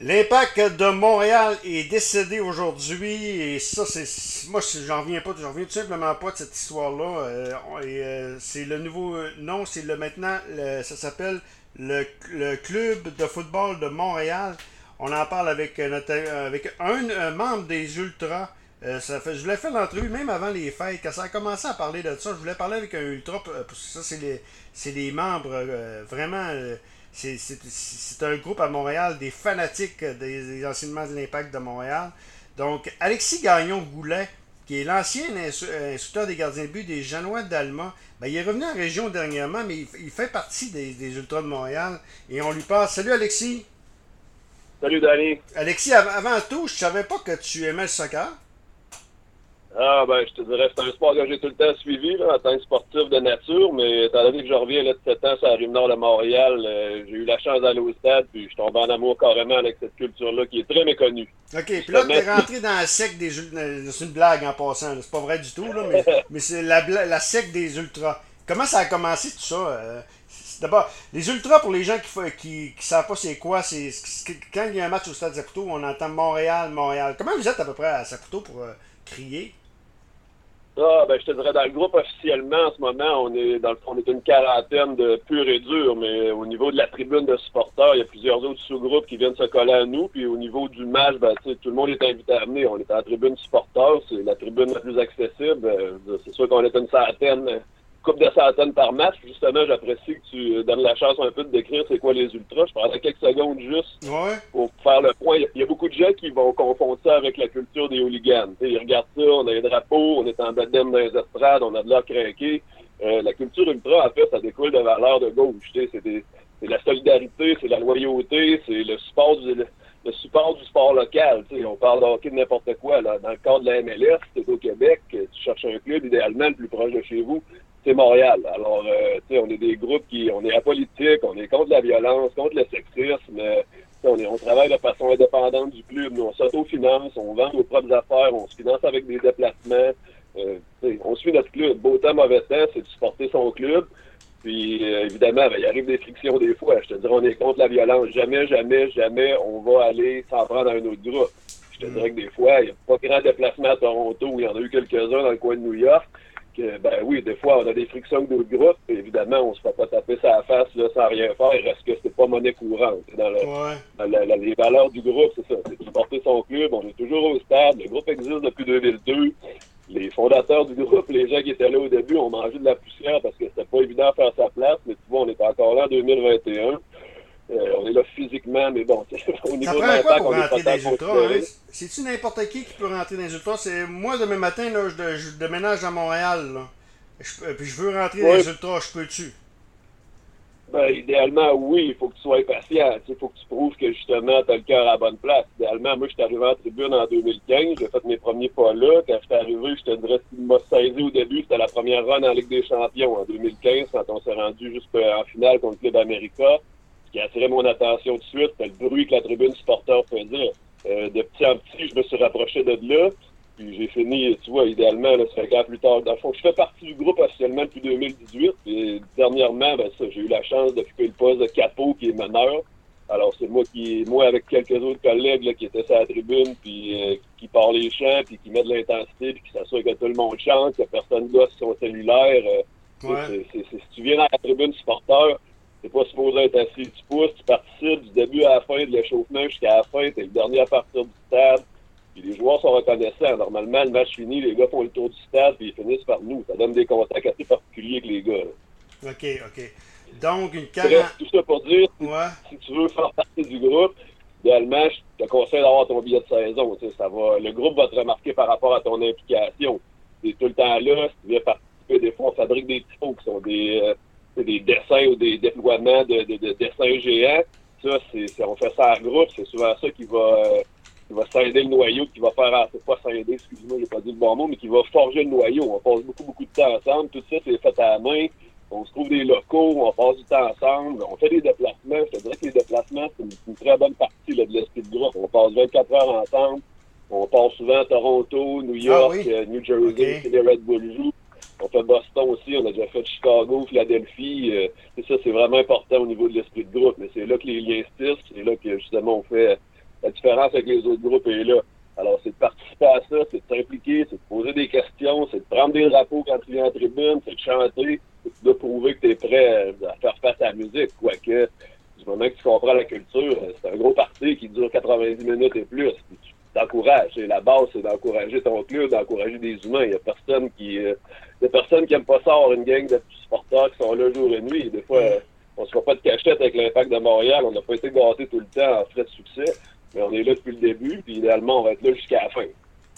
L'impact de Montréal est décédé aujourd'hui et ça, c'est. Moi, j'en reviens pas, j'en reviens tout simplement pas de cette histoire-là. Euh, euh, c'est le nouveau nom, c'est le maintenant, ça s'appelle le, Club de football de Montréal. On en parle avec, notre, avec un, membre des Ultras. Euh, ça fait, je voulais faire l'entrevue même avant les fêtes. Quand ça a commencé à parler de ça, je voulais parler avec un Ultra. Ça, c'est les, les membres vraiment c'est un groupe à Montréal des fanatiques des, enseignements de l'impact de Montréal. Donc, Alexis Gagnon-Goulet, qui est l'ancien instructeur des gardiens de but des Janois d'Alma, ben, il est revenu en région dernièrement, mais il, fait partie des, des, Ultras de Montréal. Et on lui passe. Salut Alexis! Salut Danny! Alexis, avant tout, je savais pas que tu aimais le soccer. Ah, ben, je te dirais, c'est un sport que j'ai tout le temps suivi, là, en tant que sportif de nature, mais étant donné que je reviens, là, de 7 ans sur la rive nord de Montréal, euh, j'ai eu la chance d'aller au stade, puis je tombe en amour carrément avec cette culture-là qui est très méconnue. OK, puis là, t'es rentré dans la sec des euh, C'est une blague en passant, c'est pas vrai du tout, là, mais, mais c'est la, la sec des ultras. Comment ça a commencé tout ça? Euh, d'abord, les ultras, pour les gens qui ne qui, qui savent pas c'est quoi, c'est quand il y a un match au stade Saputo, on entend Montréal, Montréal. Comment vous êtes à peu près à Saputo pour crier? Ah, ben, je te dirais, dans le groupe officiellement, en ce moment, on est dans le on est une quarantaine de pur et dur, mais au niveau de la tribune de supporters, il y a plusieurs autres sous-groupes qui viennent se coller à nous. Puis au niveau du match, ben, tout le monde est invité à venir. On est en tribune supporters, c'est la tribune la plus accessible. Euh, c'est sûr qu'on est une centaine coupe de centaines par match. Justement, j'apprécie que tu donnes la chance un peu de décrire c'est quoi les ultras. Je prendrai quelques secondes juste pour faire le point. Il y a beaucoup de gens qui vont confondre ça avec la culture des hooligans. ils regardent ça, on a les drapeaux, on est en bedem dans les estrades, on a de l'air craqué. Euh, la culture ultra, en fait, ça découle de valeurs de gauche. C'est la solidarité, c'est la loyauté, c'est le support du, le, support du sport local. on parle de hockey de n'importe quoi. Là. Dans le cadre de la MLS, c'est au Québec, tu cherches un club idéalement le plus proche de chez vous c'est Montréal. Alors, euh, tu sais, on est des groupes qui, on est apolitique, on est contre la violence, contre le sexisme. on, est, on travaille de façon indépendante du club. Nous, on s'autofinance, on vend nos propres affaires, on se finance avec des déplacements. Euh, on suit notre club. Beau temps, mauvais temps, c'est de supporter son club. Puis, euh, évidemment, ben, il arrive des frictions des fois. Je te dirais, on est contre la violence. Jamais, jamais, jamais, on va aller s'en prendre à un autre groupe. Je te dirais que des fois, il n'y a pas grand déplacement à Toronto, il y en a eu quelques-uns dans le coin de New York ben oui, des fois, on a des frictions d'autres groupes, et évidemment, on se fait pas taper sa face là, sans rien faire, reste que c'est pas monnaie courante. Dans, les valeurs du groupe, c'est ça, c'est de supporter son club, on est toujours au stade, le groupe existe depuis 2002, les fondateurs du groupe, les gens qui étaient là au début, ont mangé de la poussière parce que c'était pas évident de faire sa place, mais tu vois, on est encore là en 2021. Euh, on est là physiquement, mais bon, au niveau de l'impact, on est pas les ultras, hein? C'est-tu n'importe qui qui peut rentrer dans les ultras? C'est moi, demain matin, là, je, je déménage à Montréal, là. Je, puis je veux rentrer dans les ultras, je peux-tu? Ben, idéalement, oui, il faut que tu sois patient. Il faut que tu prouves que justement, tu as le cœur à la bonne place. Idéalement, moi, je suis arrivé en tribune en 2015. J'ai fait mes premiers pas là. Quand je suis arrivé, je te dirais m'a saisi au début, c'était la première run en Ligue des Champions en 2015, quand on s'est rendu juste en finale contre le Club América qui a attiré mon attention tout de suite, le bruit que la tribune supporter faisait. Euh, de petit en petit, je me suis rapproché de là. Puis j'ai fini, tu vois, idéalement, là, ça fait plus tard. Dans le fond, je fais partie du groupe officiellement depuis 2018. Et dernièrement, ben, ça, j'ai eu la chance d'occuper le poste de capot qui est meneur. Alors c'est moi qui, moi avec quelques autres collègues là, qui étaient sur la tribune, puis euh, qui parlent les chants, puis qui mettent de l'intensité, puis qui s'assurent que tout le monde chante, que personne gosse son cellulaire. Euh, si tu viens dans la tribune supporter, T'es pas supposé être assis. Tu pousses, tu participes du début à la fin de l'échauffement jusqu'à la fin. T'es le dernier à partir du stade. Puis les joueurs sont reconnaissants. Normalement, le match fini, les gars font le tour du stade puis ils finissent par nous. Ça donne des contacts assez particuliers avec les gars. OK, OK. Donc, une carrière... Tout ça pour dire, si, tu veux faire partie du groupe, idéalement, je te conseille d'avoir ton billet de saison. Ça va, le groupe va te remarquer par rapport à ton implication. Tu es tout le temps là. Si tu veux participer, des fois, on fabrique des typos qui sont des... Euh, des dessins ou des déploiements de, de, de dessins géants. Ça, c'est, on fait ça en groupe, c'est souvent ça qui va, euh, qui va scinder le noyau, qui va faire, c'est pas scinder, excuse-moi, j'ai pas dit le bon mot, mais qui va forger le noyau. On passe beaucoup, beaucoup de temps ensemble. Tout ça, c'est fait à la main. On se trouve des locaux, on passe du temps ensemble, on fait des déplacements. Je te dirais que les déplacements, c'est une, très bonne partie là, de l'esprit de groupe. On passe 24 heures ensemble. On passe souvent à Toronto, New York, ah euh, New Jersey, okay. les Red Bull jouent. On fait Boston aussi, on a déjà fait Chicago, Philadelphie. Euh, c'est ça, c'est vraiment important au niveau de l'esprit de groupe. Mais c'est là que les liens se c'est là que justement on fait la différence avec les autres groupes est là. Alors, c'est de participer à ça, c'est de s'impliquer, c'est de poser des questions, c'est de prendre des drapeaux quand tu viens en tribune, c'est de chanter, c'est de prouver que tu es prêt à faire face à la musique. Quoique, du moment que tu comprends la culture, c'est un gros parti qui dure 90 minutes et plus. tu t'encourages. La base, c'est d'encourager ton club, d'encourager des humains. Il n'y a personne qui euh, y a personne qui aime pas ça avoir une gang de supporters qui sont là jour et nuit. Des fois, on se fait pas de cachette avec l'impact de Montréal. On n'a pas été gâtés tout le temps en frais de succès. Mais on est là depuis le début, puis idéalement, on va être là jusqu'à la fin.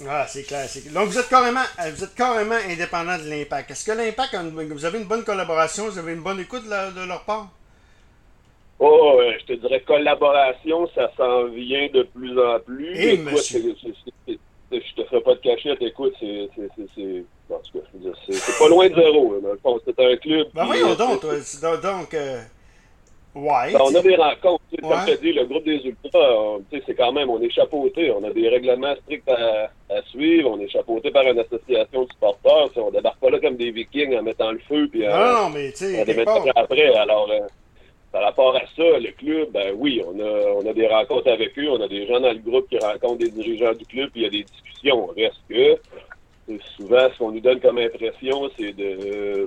Ah, c'est clair, Donc, vous êtes carrément, vous êtes carrément indépendant de l'impact. Est-ce que l'impact, vous avez une bonne collaboration, vous avez une bonne écoute de, leur part? Oh, je te dirais collaboration, ça s'en vient de plus en plus. Et eh, monsieur. je te ferai pas de cachette, écoute, c'est. C'est pas loin de zéro. c'est un club. Ben voyons donc, donc, euh, Ouais. Ben, on a des rencontres. Comme je te dis, le groupe des Ultras, c'est quand même, on est chapeauté. On a des règlements stricts à, suivre. On est chapeauté par une association de supporters. On débarque pas là comme des vikings en mettant le feu. Puis, non, mais tu sais, après. Alors, euh, par rapport à ça, le club, ben oui, on a, on a des rencontres avec eux. On a des gens dans le groupe qui rencontrent des dirigeants du club. Puis il y a des discussions. Reste que, souvent, ce qu'on nous donne comme impression, c'est de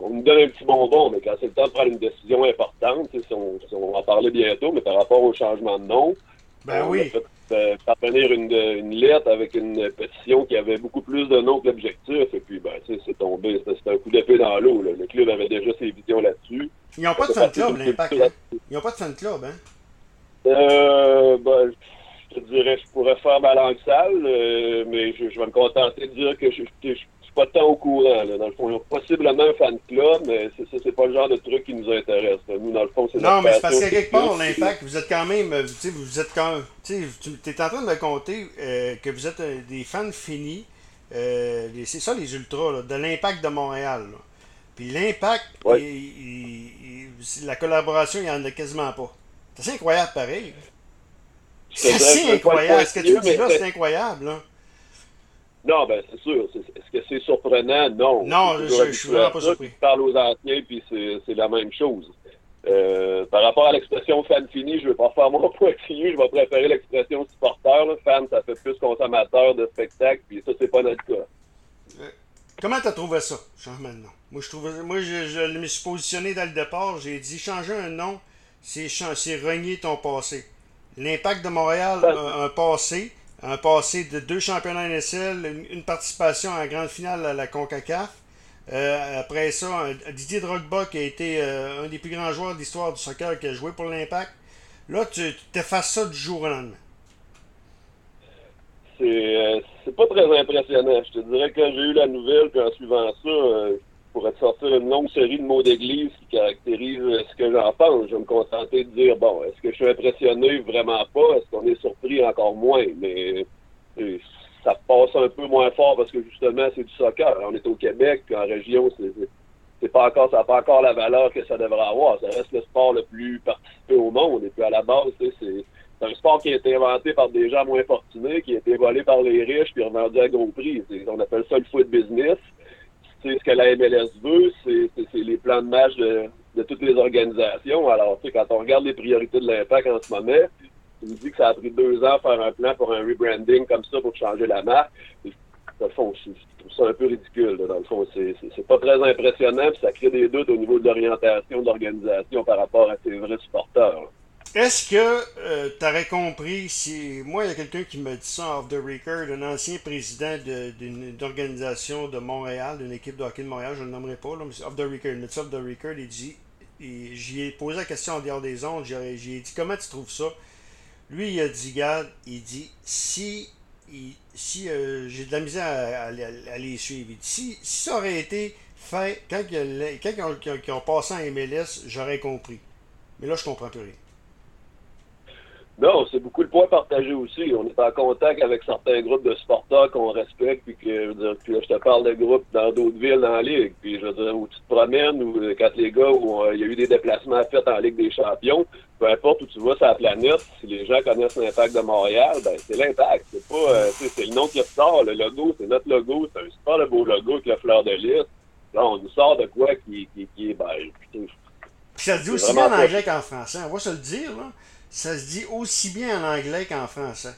on nous donne un petit bonbon, mais quand c'est le temps de prendre une décision importante, on, on, va en parler bientôt, mais par rapport au changement de nom, ben on a fait euh, parvenir une, une, lettre avec une pétition qui avait beaucoup plus de noms que l'objectif, et puis ben, c'est tombé, c'était un coup d'épée dans l'eau. Le club avait déjà ses visions là-dessus. Ils n'ont pas de fan club, l'impact. Hein? Ils n'ont pas de fan club, hein? Euh, ben, je te dirais, je pourrais faire ma langue sale, euh, mais je, vais me contenter de dire que je, je, pas tant au courant. Là. Dans le fond, ils ont possiblement un fan club, mais ça, c'est pas le genre de truc qui nous intéresse. Nous, dans le fond, c'est Non, mais c'est parce qu'à quelque part, l'impact, vous êtes quand même, euh, tu vous êtes quand tu es en train de me compter euh, que vous êtes euh, des fans finis. c'est ça les ultras, de l'impact de Montréal. Puis l'impact, la collaboration, il n'y en a quasiment pas. C'est assez incroyable pareil. C'est incroyable. Ce que tu dis là, c'est incroyable. Là. Non, ben c'est sûr. Est-ce que c'est surprenant? Non. Non, je, je, suis vraiment pas surpris. Je parle aux anciens, puis c'est la même chose. Euh, par rapport à l'expression fan fini, je ne vais pas faire mon point fini, je vais préférer l'expression supporter. Là. Fan, ça fait plus consommateur de spectacle, puis ça, c'est pas notre cas. Euh, comment tu as trouvé ça, de nom? Moi, je, trouve, moi je, je, me suis positionné dans le départ, j'ai dit changer un nom, c'est renier ton passé. L'impact de Montréal a un passé un passé de deux championnats NSL, une, participation en grande finale à la CONCACAF. Euh, après ça, Didier Drogba qui a été euh, un des plus grands joueurs de l'histoire du soccer qui a joué pour l'Impact. Là, tu t'effaces ça du jour au lendemain. Euh, c'est pas très impressionnant. Je te dirais que quand j'ai eu la nouvelle, puis en suivant ça, pourrais te sortir une longue série de mots d'église qui caractérisent euh, ce que j'en pense. Je vais me contenter de dire, bon, est-ce que je suis impressionné? Vraiment pas? Est-ce qu'on est surpris? Encore moins? Mais euh, ça passe un peu moins fort parce que justement, c'est du soccer. On est au Québec, puis en région, c'est pas encore, ça n'a pas encore la valeur que ça devrait avoir. Ça reste le sport le plus participé au monde. Et puis à la base, c'est un sport qui a été inventé par des gens moins fortunés, qui a été volé par les riches puis revendu à gros prix. On appelle ça le foot business ce que la MLS veut, c'est les plans de match de, toutes les organisations. Alors, tu sais, quand on regarde les priorités de l'impact en ce moment, tu me dis que ça a pris deux ans faire un plan pour un rebranding comme ça pour changer la marque. Dans le fond, je trouve ça un peu ridicule. Dans le fond, c'est pas très impressionnant, puis ça crée des doutes au niveau de l'orientation de l'organisation par rapport à ses vrais supporters. Est-ce que euh, tu aurais compris si. Moi, il y a quelqu'un qui m'a dit ça off the record, un ancien président d'une organisation de Montréal, d'une équipe de hockey de Montréal, je ne le nommerai pas, là, mais off the record. Mais off the record, il dit. J'y ai posé la question en dehors des ondes, j'ai dit comment tu trouves ça? Lui, il a dit, garde, il dit si, si euh, j'ai de la misère à, les suivre, il dit, si, ça aurait été fait quand, quand ils, ont, ils ont passé en MLS, j'aurais compris. Mais là, je comprends plus rien. Non, c'est beaucoup le point partagé aussi. On est en contact avec certains groupes de supporters qu'on respecte, puis que je veux dire, puis là, je te parle de groupes dans d'autres villes dans la Ligue. Puis je veux dire, où tu te promènes, ou euh, quand les gars, où euh, il y a eu des déplacements faits en Ligue des Champions, peu importe où tu vas sur la planète, si les gens connaissent l'impact de Montréal, ben c'est l'impact. C'est pas euh, c'est le nom qui ressort, le logo, c'est notre logo, c'est un super le beau logo avec la fleur de lys. Là, on nous sort de quoi qui, qui, qui est ben, ça se dit aussi bien en anglais qu'en français, on va se le dire, là ça se dit aussi bien en anglais qu'en français.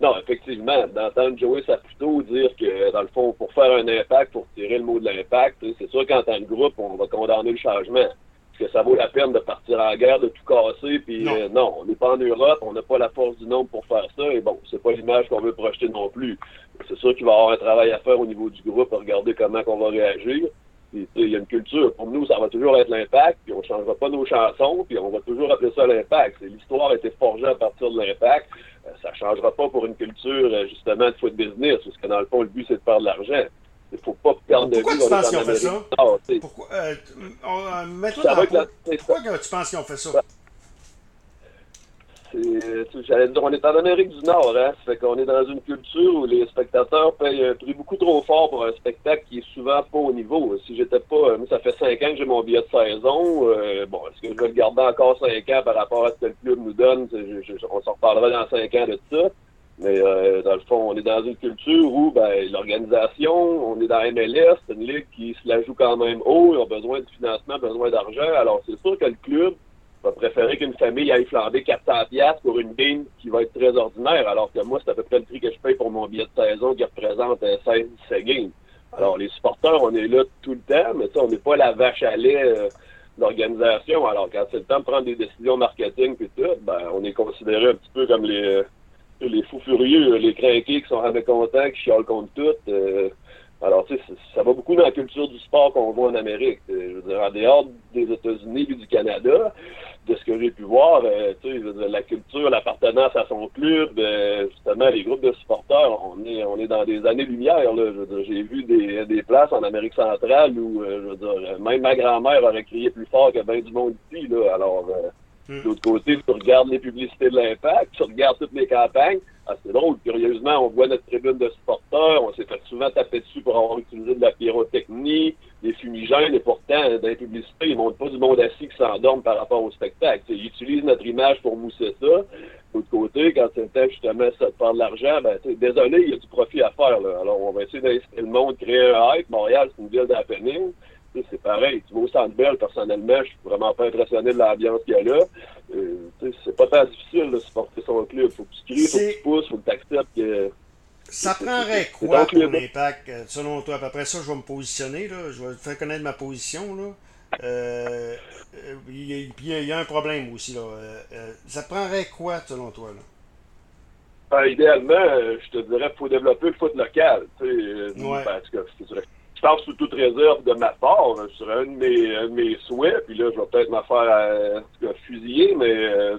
Non, effectivement, d'entendre Joey Saputo dire que, dans le fond, pour faire un impact, pour tirer le mot de l'impact, c'est sûr qu'en tant que groupe, on va condamner le changement. Est-ce que ça vaut la peine de partir en guerre, de tout casser, puis non, euh, non on n'est pas en Europe, on n'a pas la force du nombre pour faire ça, et bon, c'est pas l'image qu'on veut projeter non plus. C'est sûr qu'il va y avoir un travail à faire au niveau du groupe, à regarder comment on va réagir. Il y a une culture. Pour nous, ça va toujours être l'impact, puis on ne changera pas nos chansons, puis on va toujours appeler ça l'impact. L'histoire a été forgée à partir de l'impact. Euh, ça ne changera pas pour une culture, euh, justement, de foot business, parce que dans le fond, le but, c'est de faire de l'argent. Il ne faut pas perdre de vue. Pourquoi tu penses qu'ils ont fait ça? Pourquoi, euh, pourquoi tu penses qu'ils ont fait ça? J'allais dire, on est en Amérique du Nord, hein. Ça fait qu'on est dans une culture où les spectateurs payent un prix beaucoup trop fort pour un spectacle qui est souvent pas au niveau. Si j'étais pas, moi, ça fait cinq ans que j'ai mon billet de saison. Euh, bon, est-ce que je vais le garder encore cinq ans par rapport à ce que le club nous donne? on s'en reparlera dans cinq ans de ça. Mais euh, dans le fond, on est dans une culture où ben, l'organisation, on est dans MLS, c'est une ligue qui se la joue quand même haut, ils ont besoin de financement, besoin d'argent. Alors c'est sûr que le club va préférer qu'une famille aille flamber 400 pièces pour une game qui va être très ordinaire, alors que moi, c'est à peu près le prix que je paye pour mon billet de saison qui représente 16 euh, games. Alors, les supporters, on est là tout le temps, mais ça, on n'est pas la vache à lait euh, d'organisation. Alors, quand c'est le temps de prendre des décisions marketing et tout, ben, on est considéré un petit peu comme les, euh, les fous furieux, les craqués qui sont avec contents, qui chialent contre tout. Alors, tu sais, ça va beaucoup dans la culture du sport qu'on voit en Amérique. Je veux dire, en dehors des États-Unis et du Canada, de ce que j'ai pu voir, euh, tu sais, la culture, l'appartenance à son club, euh, justement, les groupes de supporters, on est, on est dans des années-lumière. Là, j'ai vu des, des places en Amérique centrale où, euh, je veux dire, même ma grand-mère aurait crié plus fort que bien du monde ici. Là, alors, hmm. de l'autre côté, tu regardes les publicités de l'impact, tu regardes toutes les campagnes. C'est drôle, curieusement, on voit notre tribune de supporters, on s'est fait souvent taper dessus pour avoir utilisé de la pyrotechnie, des fumigènes, et pourtant, dans les publicités, ils montrent pas du monde assis qui s'endorme par rapport au spectacle. ils utilisent notre image pour mousser ça. De l'autre côté, quand c'était justement ça faire de l'argent, ben, désolé, il y a du profit à faire. Là. Alors, on va essayer d'inciter le monde, créer un hype. Montréal, c'est une ville d'happening. C'est pareil. Tu vas au Centre Bell, personnellement, je suis vraiment pas impressionné de l'ambiance qu'il y a là. Euh, c'est pas tant difficile de supporter son club. Faut que tu cries, faut que tu pousses, faut que tu acceptes que ça prendrait quoi pour l'impact, euh, selon toi? À peu près ça, je vais me positionner. Là. Je vais te faire connaître ma position. Là. Euh, euh puis il y, a un problème aussi. Là. Euh, ça prendrait quoi, selon toi? Là? Ben, idéalement, je te dirais qu'il faut développer le foot local. Ouais. Parce que je pense sous toute réserve de ma part. Ce serait un de mes, un de mes souhaits. Puis là, je vais peut-être me faire fusiller, mais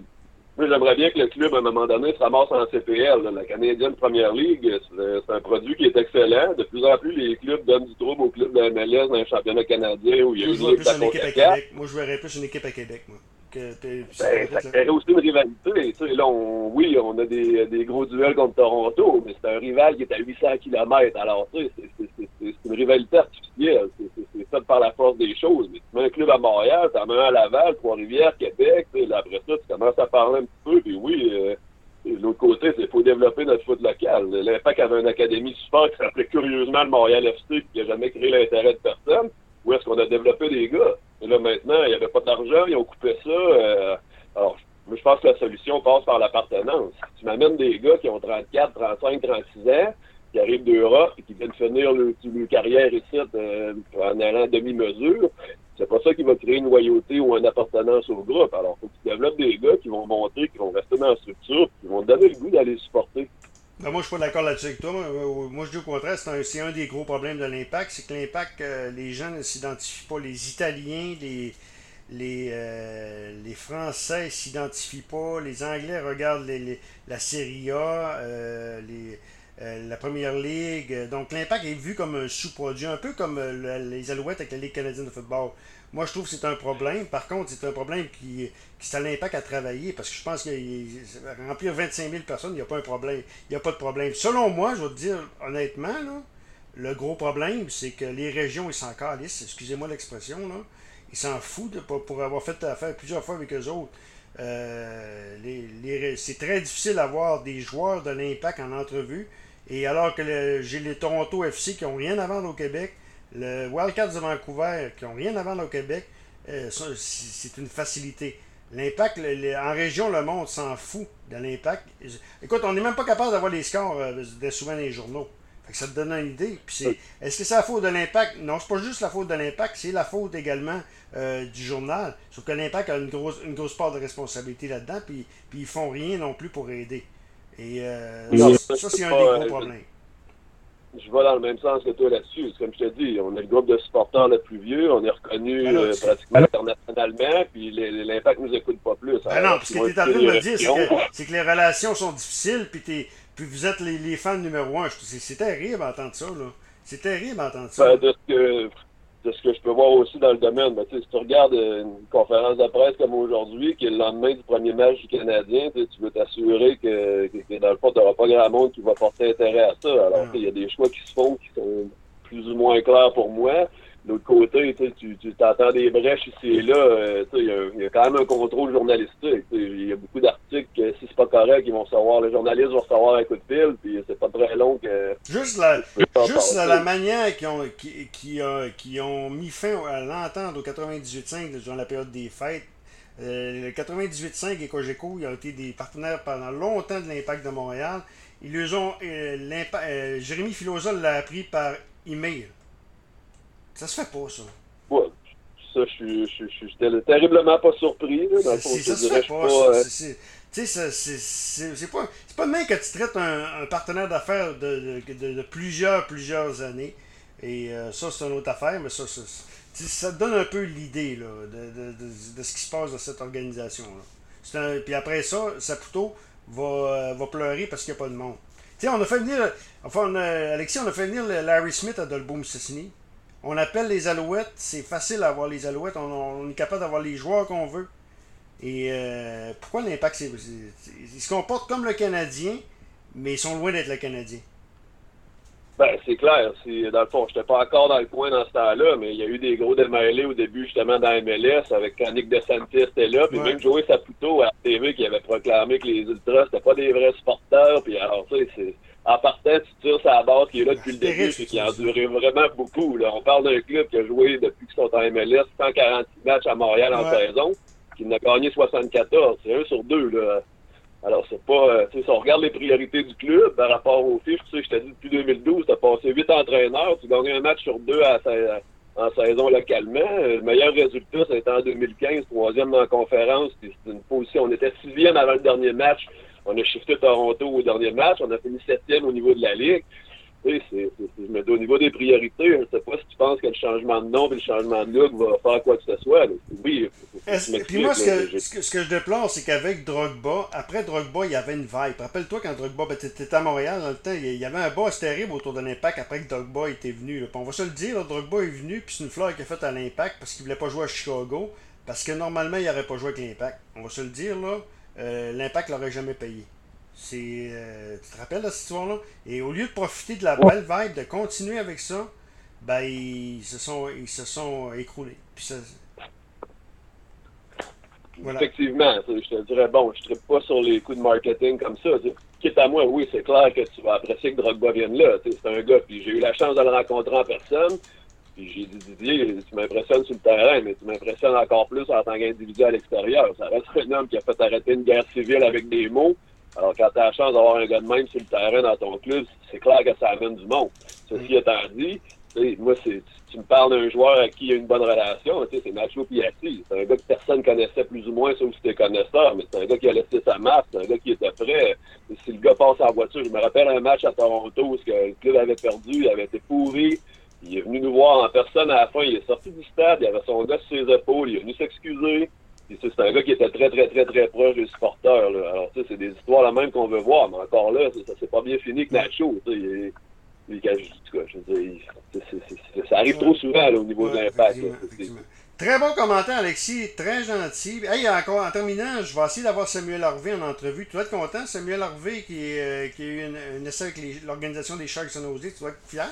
moi, j'aimerais bien que le club, à un moment donné, se ramasse en CPL. La Canadienne Première Ligue, c'est un produit qui est excellent. De plus en plus, les clubs donnent du trouble aux clubs de MLS dans un championnat canadien où il y a une, équipe à Québec. Moi, je verrais plus une équipe à Québec, moi. Ben, ça créerait aussi une rivalité. là, oui, on a des, des, gros duels contre Toronto, mais c'est un rival qui est à 800 km. Alors, tu sais, c'est une rivalité artificielle. C'est fait par la force des choses. Mais tu mets un club à Montréal, tu en mets un à Laval, Trois-Rivières, Québec. Là, après ça, tu commences à parler un petit peu. Puis oui, euh, de l'autre côté, il faut développer notre foot local. L'Impact avait une académie super qui s'appelait curieusement le Montréal FC, qui n'a jamais créé l'intérêt de personne. Où est-ce qu'on a développé des gars? Et là, maintenant, il n'y avait pas d'argent, ils ont coupé ça. Euh, alors, je pense que la solution passe par l'appartenance. Tu m'amènes des gars qui ont 34, 35, 36 ans, qui arrivent d'Europe et qui viennent finir leur, carrière ici euh, en allant demi-mesure, c'est pas ça qui va créer une loyauté ou une appartenance au groupe. Alors, faut que tu développes des gars qui vont monter, qui vont rester dans la structure, qui vont donner le goût d'aller supporter. Ben moi, je suis pas d'accord là-dessus avec toi. Moi, je dis au contraire, c'est un, des gros problèmes de l'impact. C'est que l'impact, euh, les gens ne s'identifient pas. Les Italiens, les, les, euh, les Français ne s'identifient pas. Les Anglais regardent la Serie A, euh, la Première Ligue. Donc, l'impact est vu comme un sous-produit, un peu comme les Alouettes avec la Ligue canadienne de football. Moi, je trouve que c'est un problème. Par contre, c'est un problème qui, qui a l'impact à travailler parce que je pense que remplir 25 000 personnes, il n'y a pas un problème. Il n'y a pas de problème. Selon moi, je vais te dire honnêtement, le gros problème, c'est que les régions, ils s'en calissent, excusez-moi l'expression, là. Ils s'en foutent pour avoir fait affaire plusieurs fois avec eux autres. Euh, les, c'est très difficile d'avoir des joueurs de l'impact en entrevue. Et alors que j'ai les Toronto FC qui n'ont rien à vendre au Québec, le Wildcats de Vancouver, qui n'ont rien à vendre au Québec, euh, c'est une facilité. L'impact, en région, le monde s'en fout de l'impact. Écoute, on n'est même pas capable d'avoir les scores euh, de souvent dans les journaux. Fait que ça te donne une idée. Est-ce que c'est la faute de l'impact? Non, c'est pas juste la faute de l'impact, c'est la faute également euh, du journal. Sauf que l'impact a une grosse, une grosse part de responsabilité là-dedans, puis, puis ils font rien non plus pour aider. Et euh, ça, c'est un des gros problèmes je vais dans le même sens que toi là-dessus. Comme je te dis, on est le groupe de supporters le plus vieux, on est reconnu euh, pratiquement internationalement, puis l'impact nous écoute pas plus. Ben non, ce que tu es en train de me dire, c'est que, les relations sont difficiles, puis, puis vous êtes les, fans numéro un. C'est terrible d'entendre ça, là. C'est terrible d'entendre ça. Ben, de ce que de ce que je peux voir aussi dans le domaine. Si tu regardes une conférence de presse comme aujourd'hui, qui est le lendemain du premier match du Canadien, tu veux t'assurer que, que, dans le fond, tu n'auras pas grand monde qui va porter intérêt à ça. Alors, il y a des choix qui se font qui sont plus ou moins clairs pour moi. De l'autre côté, tu, t'entends des brèches ici et là. Euh, il y, a quand même un contrôle journalistique. Il y a beaucoup d'articles si c'est pas correct, ils vont savoir, les journalistes vont savoir un coup de fil, puis c'est pas très long que. Juste la, juste la, manière qu'ils ont, qui, qui, qui, ont mis fin à l'entente au 98.5 durant la période des fêtes. Euh, le 98.5 et Cogeco, ils ont été des partenaires pendant longtemps de l'Impact de Montréal. Ils les ont, euh, euh Jérémy Filosa l'a appris par email. Ça se fait pas, ça. Ouais. Ça, je suis terriblement pas surpris. Là, dans ça se fait pas. pas tu sais, c'est pas, pas même que tu traites un, partenaire d'affaires de, de, plusieurs, plusieurs années. Et euh, ça, c'est une autre affaire, mais ça, ça te donne un peu l'idée de, ce qui se passe dans cette organisation-là. Puis après ça, Saputo va, euh, va pleurer parce qu'il n'y a pas de monde. Tu sais, on a fait venir, enfin, Alexis, on a fait venir Larry Smith à Dolbo Mississini. On appelle les Alouettes, c'est facile à avoir les Alouettes, on, est capable d'avoir les joueurs qu'on veut. Et euh, pourquoi l'impact, c'est, ils se comportent comme le Canadien, mais ils sont loin d'être le Canadien? Ben, c'est clair. dans le fond, je n'étais pas encore dans le coin dans ce temps-là, mais il y a eu des gros démêlés au début, justement, dans MLS, avec Nick DeSantis était là, puis même Joey Saputo à TV qui avait proclamé que les Ultras, c'était pas des vrais supporters, puis alors, ça, c'est en partant, tu tires sa base qui est là depuis le début et qui a duré vraiment beaucoup. Là. On parle d'un club qui a joué depuis qu'ils sont en MLS 146 matchs à Montréal en saison, qui n'a gagné 74. C'est un sur deux. Là. Alors, c'est pas. Euh, si on regarde les priorités du club par rapport aux fiches, tu sais, je t'ai dit depuis 2012, tu as passé 8 entraîneurs, tu gagnes un match sur deux en saison localement. Le meilleur résultat, c'était en 2015, troisième la conférence. C'est une position. On était sixième avant le dernier match. On a shifté Toronto au dernier match. On a fini septième au niveau de la Ligue. Tu sais, je me dis au niveau des priorités, je ne sais pas si tu penses que le changement de nom et le changement de look va faire quoi que ce soit. Oui. Puis moi, ce que, ce, que, je déplore, c'est qu'avec Drogba, après Drogba, il y avait une vibe. Rappelle-toi quand Drogba, ben, étais à Montréal dans le temps, il y avait un boss terrible autour de l'Impact après que Drogba était venu. on va se le dire, Drogba est venu, puis c'est une fleur qu'il a faite à l'Impact parce qu'il voulait pas jouer à Chicago. Parce que normalement, il n'aurait pas joué avec l'Impact. On va se le dire, là, euh, l'Impact l'aurait jamais payé. C'est, euh, tu te rappelles de cette histoire-là? Et au lieu de profiter de la belle vibe, de continuer avec ça, ben, ils se sont, ils se sont écroulés. Puis ça, Effectivement, je te dirais, bon, je ne pas sur les coups de marketing comme ça. Quitte à moi, oui, c'est clair que tu vas apprécier que Drogba vienne là. C'est un gars, puis j'ai eu la chance de le rencontrer en personne. Puis j'ai dit, Didier, tu m'impressionnes sur le terrain, mais tu m'impressionnes encore plus en tant qu'individu à l'extérieur. Ça reste un homme qui a fait arrêter une guerre civile avec des mots. Alors, quand tu as la chance d'avoir un gars de même sur le terrain dans ton club, c'est clair que ça amène du monde. Ceci mm. étant dit, moi, c'est, tu me parles d'un joueur à qui il y a une bonne relation, c'est Nacho Piatti. C'est un gars que personne connaissait plus ou moins, sauf si t'es connaisseur, mais c'est un gars qui a laissé sa marque, c'est un gars qui était prêt. Si le gars passe en voiture, je me rappelle un match à Toronto où le club avait perdu, il avait été pourri. Il est venu nous voir en personne à la fin, il est sorti du stade, il avait son gars sur ses épaules, il est venu s'excuser c'est un gars qui était très, très, très, très proche des supporters. Là. Alors, tu sais, c'est des histoires la même qu'on veut voir, mais encore là, ça, s'est pas bien fini que Nacho. Tu sais, il, ça arrive trop souvent au niveau de l'impact. Très bon commentaire, Alexis. Très gentil. Hey, encore, en terminant, je vais essayer d'avoir Samuel Harvey en entrevue. Tu dois être content, Samuel Harvey, qui, euh, qui a eu une, essai avec l'organisation des Sharks de Tu dois être fier?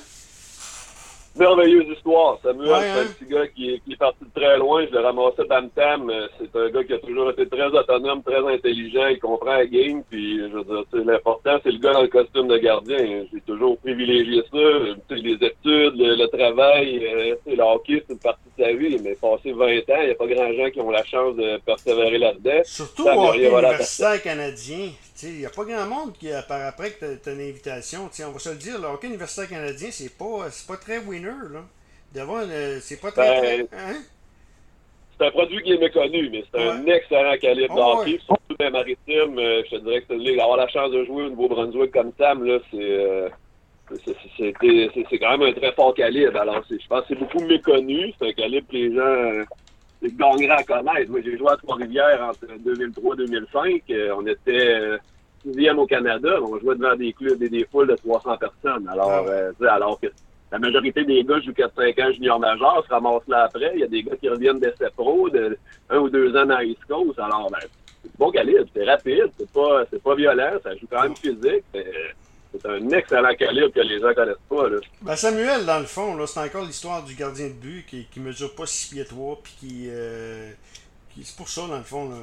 Merveilleuse histoire. Samuel, c'est un hein? petit gars qui est, qui est, parti de très loin. Je l'ai ramassé Tam Tam. C'est un gars qui a toujours été très autonome, très intelligent. Il comprend la game. Puis, je veux dire, l'important, c'est le gars dans le costume de gardien. J'ai toujours privilégié ça. les études, le, travail, euh, le hockey, c'est une partie sa vie, mais passé 20 ans, il n'y a pas grand gens qui ont la chance de persévérer là-dedans. Surtout au hockey universitaire canadien. Il n'y a pas grand monde qui, par après, que tu as, une invitation. T'sais, on va se le dire, le hockey universitaire canadien, c'est pas, pas très winner. là. Devant, c'est pas très. Ben, très hein? C'est un produit qui est méconnu, mais c'est un excellent calibre Oh, d'hockey. Surtout dans les maritimes, euh, je te dirais que c'est- avoir la chance de jouer au Nouveau-Brunswick comme Sam, là, c'est. euh, c'est- quand même un très fort calibre. Alors, c'est- je pense que c'est beaucoup méconnu. C'est un calibre que les gens euh, gagneraient à connaître. Moi, j'ai joué à Trois-Rivières entre 2003 et 2005. Euh, on était euh, sixième au Canada. On jouait devant des clubs et des foules de 300 personnes. Alors, Ah euh, alors que la majorité des gars jouent 4-5 ans junior majeur, se ramassent là après. Il y a des gars qui reviennent d'essai pro, de un ou deux ans dans East Coast. Alors, ben, c'est bon calibre, c'est rapide, c'est pas, c'est pas violent, ça joue quand même physique. mais C'est un excellent calibre que les gens connaissent pas. Là. Ben Samuel, dans le fond, là, c'est encore l'histoire du gardien de but qui, qui mesure pas 6 pieds 3, puis qui, euh, qui- C'est pour ça, dans le fond, là.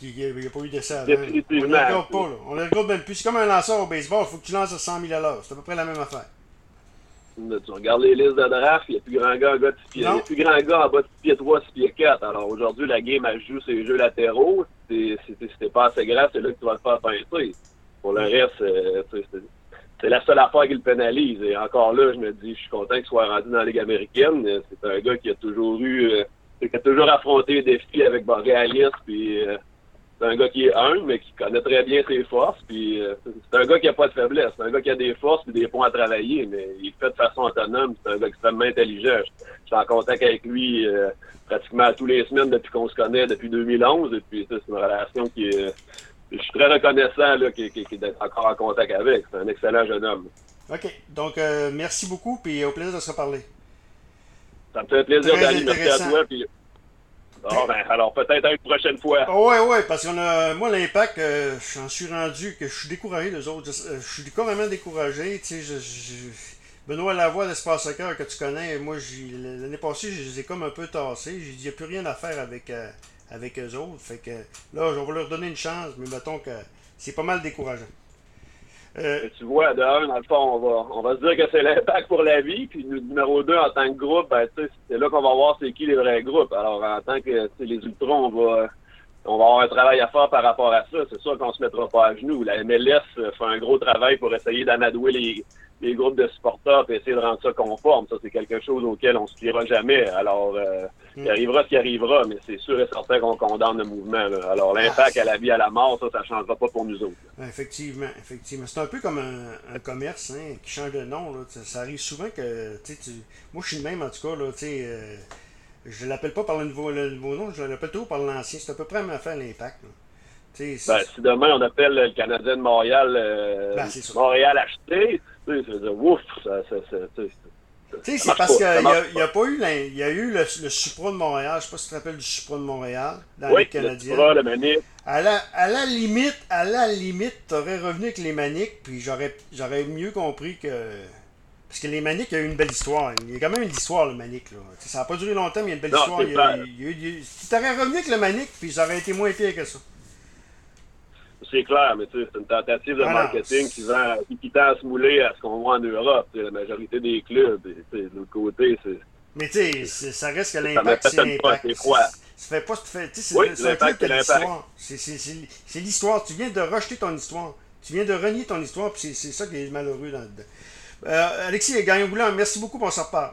Qu'il n'y a, pas eu d'essai avant. On ne le regarde pas, là. On regarde même plus. C'est comme un lanceur au baseball, il faut que tu lances à 100 000 à l'heure. C'est à peu près la même affaire. Tu regardes les listes de draft, il n'y a plus grand gars, il y a plus grand gars en bas de 6 pieds 3, 6 pieds 4. Alors aujourd'hui, la game, elle joue ses jeux latéraux. Si t'es pas assez grand, c'est là que tu vas le faire pincer. Pour le reste, euh, c'est la seule affaire qui le pénalise. Et encore là, je me dis, je suis content qu'il soit rendu dans la Ligue américaine. C'est un gars qui a toujours eu, euh, qui a toujours affronté les défis avec réalisme. Puis euh, c'est un gars qui est humble, mais qui connaît très bien ses forces. Puis euh, c'est un gars qui a pas de faiblesse. C'est un gars qui a des forces et des points à travailler, mais il fait de façon autonome. C'est un gars extrêmement intelligent. Je, suis en contact avec lui euh, pratiquement tous les semaines depuis qu'on se connaît depuis 2011. Et puis c'est une relation qui est je suis très reconnaissant qu'il- qu'il- d'être encore en contact avec. C'est un excellent jeune homme. OK. Donc, euh, merci beaucoup, puis au plaisir de se reparler. Ça me fait plaisir d'aller merci à toi. Puis... Ben, alors peut-être une prochaine fois. Ah ouais, ouais, parce qu'on a. Moi, l'impact, euh, j'en suis rendu que je suis découragé des autres. Je, euh, je suis carrément découragé. Je, Benoît Lavoie d'Espace Soccer que tu connais, moi, l'année passée, je les ai comme un peu tassés. J'ai il n'y a plus rien à faire avec, euh, avec eux autres. Fait que là, on va leur donner une chance, mais mettons que c'est pas mal décourageant. Euh, tu vois, de un, dans le fond, on va, on va se dire que c'est l'impact pour la vie. Puis nu- numéro deux, en tant que groupe, ben, c'est là qu'on va voir c'est qui les vrais groupes. Alors, en tant que les Ultras, on va, on va avoir un travail à faire par rapport à ça. C'est sûr qu'on se mettra pas à genoux. La MLS fait un gros travail pour essayer d'amadouer les, les groupes de supporters et essayer de rendre ça conforme. Ça, c'est quelque chose auquel on se pliera jamais. Alors, euh, Mm. il arrivera ce qui arrivera, mais c'est sûr et certain qu'on condamne le mouvement. là. Alors, l'impact à la vie, à la mort, ça, ça changera pas pour nous autres. Effectivement, effectivement. C'est un peu comme un, un commerce hein, qui change de nom. Là. Ça, ça arrive souvent que tu moi je suis le même en tout cas. Là, tu sais, euh, je l'appelle pas par le nouveau, le nouveau nom, je l'appelle toujours par l'ancien. C'est à peu près même affaire l'impact. Ben, si demain on appelle le Canadien de Montréal euh, Ben. Montréal acheté, tu sais, ça ouf, ça, ça, ça, tu sais, Tu c'est parce qu'il n'y a, pas eu, il y a eu le, le Supra de Montréal. Je sais pas si tu te rappelles du Supra de Montréal dans oui, les le Canadiens. Le Manif, À la, à la limite, à la limite, t'aurais revenu avec les maniques, puis j'aurais, j'aurais mieux compris que. Parce que les maniques, il y a eu une belle histoire. Il y a quand même une histoire, le manique, là. Tu ça n'a pas duré longtemps, mais il y a une belle Non, histoire. c'est Il y a, clair. il y a eu- il y a eu- Si t'aurais revenu avec le manique, puis ça aurait été moins pire que ça. C'est clair, mais tu sais, c'est une tentative de Ah marketing qui, vend, qui, tend à se mouler à ce qu'on voit en Europe. La majorité des clubs, et, de l'autre côté, c'est. Mais tu sais, ça reste que l'impact, c'est l'impact. Ça fait pas. ça fait- tu Oui, c'est l'impact, c'est l'histoire. C'est- l'histoire. Tu viens de rejeter ton histoire. Tu viens de renier ton histoire, puis c'est ça qui est malheureux dans. Euh, Alexis Gagnon Boulan, merci beaucoup, on s'en reparle.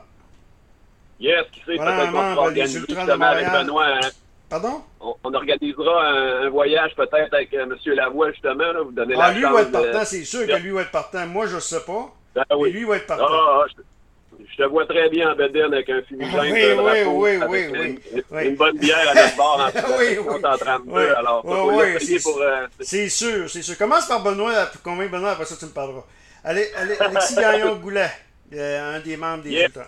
Yes, qui sait, Voilà peut-être qu'on organiser justement avec. Benoît. hein. Pardon? On, on organisera un, un voyage peut-être avec euh, M. Lavoie, justement, là, vous donnez Ah, la lui va être de- partant, c'est sûr que lui va être partant. Moi, je sais pas. Ben oui. lui va être Ah, partant. ah, je, je te vois très bien en bedaine avec un fumigène, Ah, oui, oui, oui, oui, une, oui, une- oui. une bonne bière à notre bord en Oui, oui. on est en 32, Oui. alors Oui, oui, pour... euh, C'est sûr, c'est sûr. Commence par Benoît, pour convaincre Benoît, après ça, tu me parleras. Allez, allez Alexis Gagnon Goulet, euh, un des membres des. Ultras.